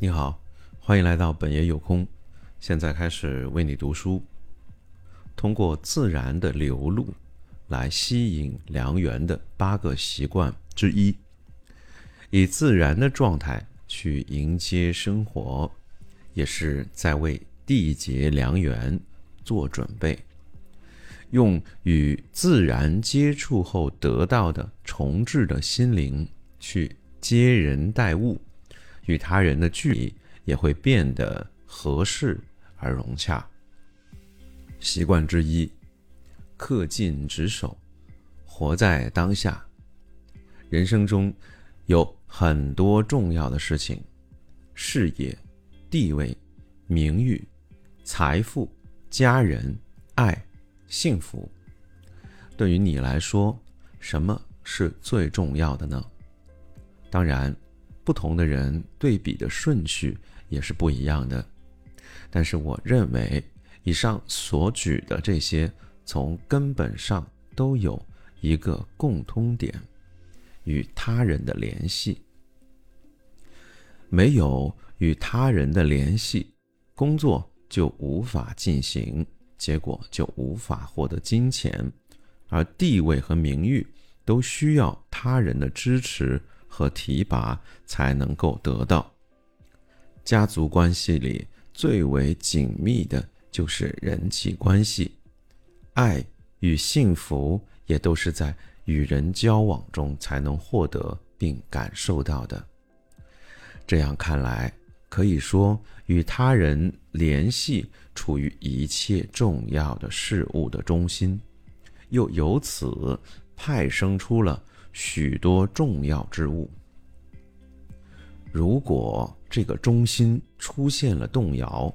你好，欢迎来到本爷有空。现在开始为你读书。通过自然的流露来吸引良缘的八个习惯之一，以自然的状态去迎接生活，也是在为缔结良缘做准备。用与自然接触后得到的重置的心灵去接人待物。与他人的距离也会变得合适而融洽。习惯之一，恪尽职守，活在当下。人生中有很多重要的事情，事业、地位、名誉、财富、家人、爱、幸福。对于你来说，什么是最重要的呢？当然。不同的人对比的顺序也是不一样的，但是我认为以上所举的这些，从根本上都有一个共通点：与他人的联系。没有与他人的联系，工作就无法进行，结果就无法获得金钱，而地位和名誉都需要他人的支持。和提拔才能够得到。家族关系里最为紧密的就是人际关系，爱与幸福也都是在与人交往中才能获得并感受到的。这样看来，可以说与他人联系处于一切重要的事物的中心，又由此派生出了。许多重要之物，如果这个中心出现了动摇，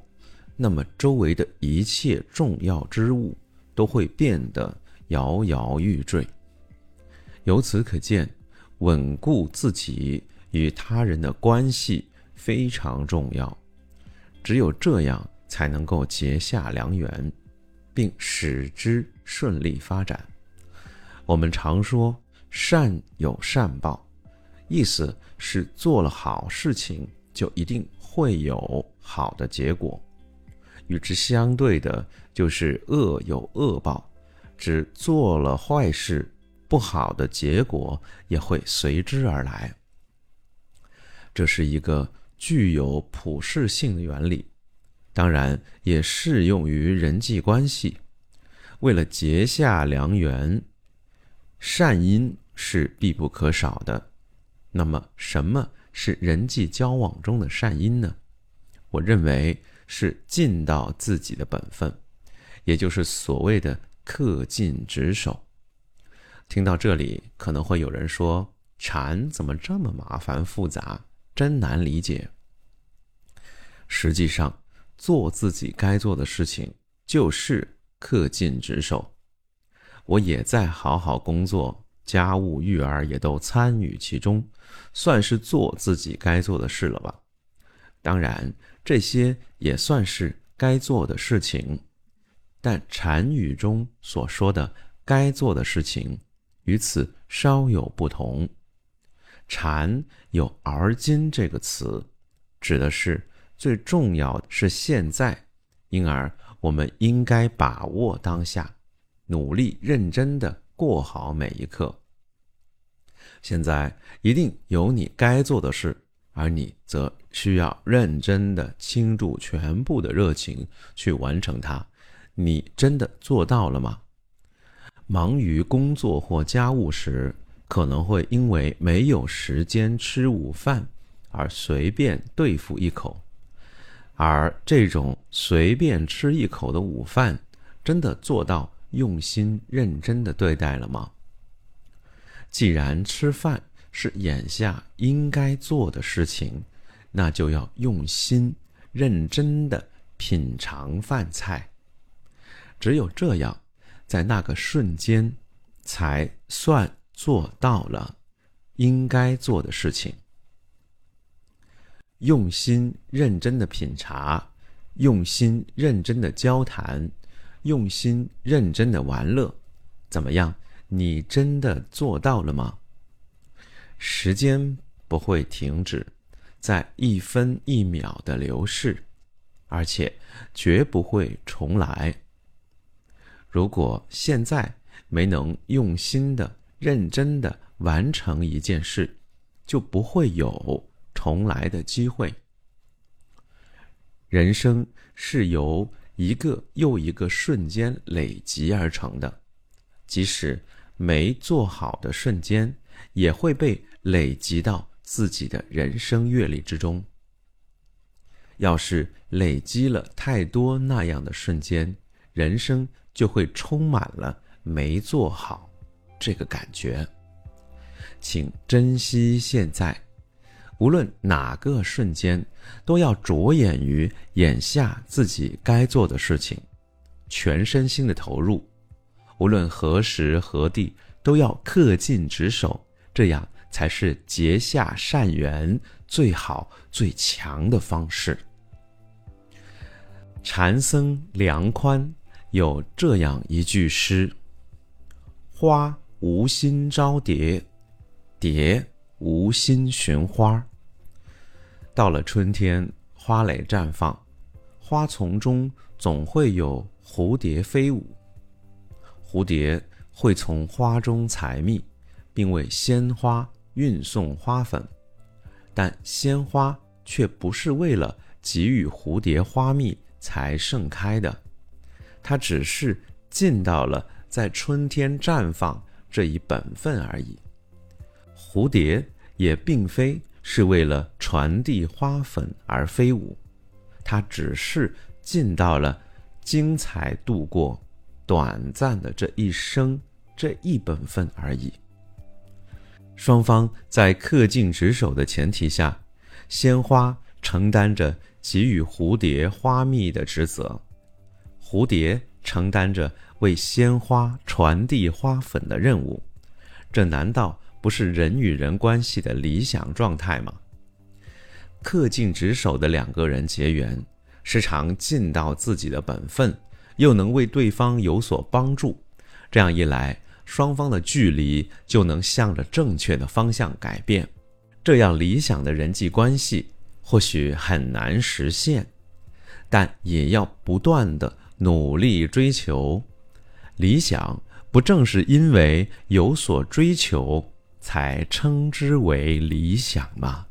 那么周围的一切重要之物都会变得摇摇欲坠。由此可见，稳固自己与他人的关系非常重要。只有这样，才能够结下良缘，并使之顺利发展。我们常说。善有善报，意思是做了好事情就一定会有好的结果；与之相对的就是恶有恶报，只做了坏事，不好的结果也会随之而来。这是一个具有普适性的原理，当然也适用于人际关系。为了结下良缘，善因。是必不可少的。那么，什么是人际交往中的善因呢？我认为是尽到自己的本分，也就是所谓的恪尽职守。听到这里，可能会有人说：“禅怎么这么麻烦复杂，真难理解？”实际上，做自己该做的事情就是恪尽职守。我也在好好工作。家务育儿也都参与其中，算是做自己该做的事了吧？当然，这些也算是该做的事情，但禅语中所说的该做的事情，与此稍有不同。禅有“而今”这个词，指的是最重要的是现在，因而我们应该把握当下，努力认真的。过好每一刻。现在一定有你该做的事，而你则需要认真的倾注全部的热情去完成它。你真的做到了吗？忙于工作或家务时，可能会因为没有时间吃午饭而随便对付一口，而这种随便吃一口的午饭，真的做到？用心认真的对待了吗？既然吃饭是眼下应该做的事情，那就要用心认真的品尝饭菜。只有这样，在那个瞬间，才算做到了应该做的事情。用心认真的品茶，用心认真的交谈。用心认真的玩乐，怎么样？你真的做到了吗？时间不会停止，在一分一秒的流逝，而且绝不会重来。如果现在没能用心的、认真的完成一件事，就不会有重来的机会。人生是由一个又一个瞬间累积而成的，即使没做好的瞬间，也会被累积到自己的人生阅历之中。要是累积了太多那样的瞬间，人生就会充满了没做好这个感觉。请珍惜现在。无论哪个瞬间，都要着眼于眼下自己该做的事情，全身心的投入。无论何时何地，都要恪尽职守，这样才是结下善缘最好最强的方式。禅僧梁宽有这样一句诗：“花无心招蝶，蝶无心寻花。”到了春天，花蕾绽放，花丛中总会有蝴蝶飞舞。蝴蝶会从花中采蜜，并为鲜花运送花粉，但鲜花却不是为了给予蝴蝶花蜜才盛开的，它只是尽到了在春天绽放这一本分而已。蝴蝶也并非。是为了传递花粉而飞舞，它只是尽到了精彩度过短暂的这一生这一本分而已。双方在恪尽职守的前提下，鲜花承担着给予蝴蝶花蜜的职责，蝴蝶承担着为鲜花传递花粉的任务。这难道？不是人与人关系的理想状态吗？恪尽职守的两个人结缘，时常尽到自己的本分，又能为对方有所帮助，这样一来，双方的距离就能向着正确的方向改变。这样理想的人际关系或许很难实现，但也要不断的努力追求。理想不正是因为有所追求？才称之为理想吗？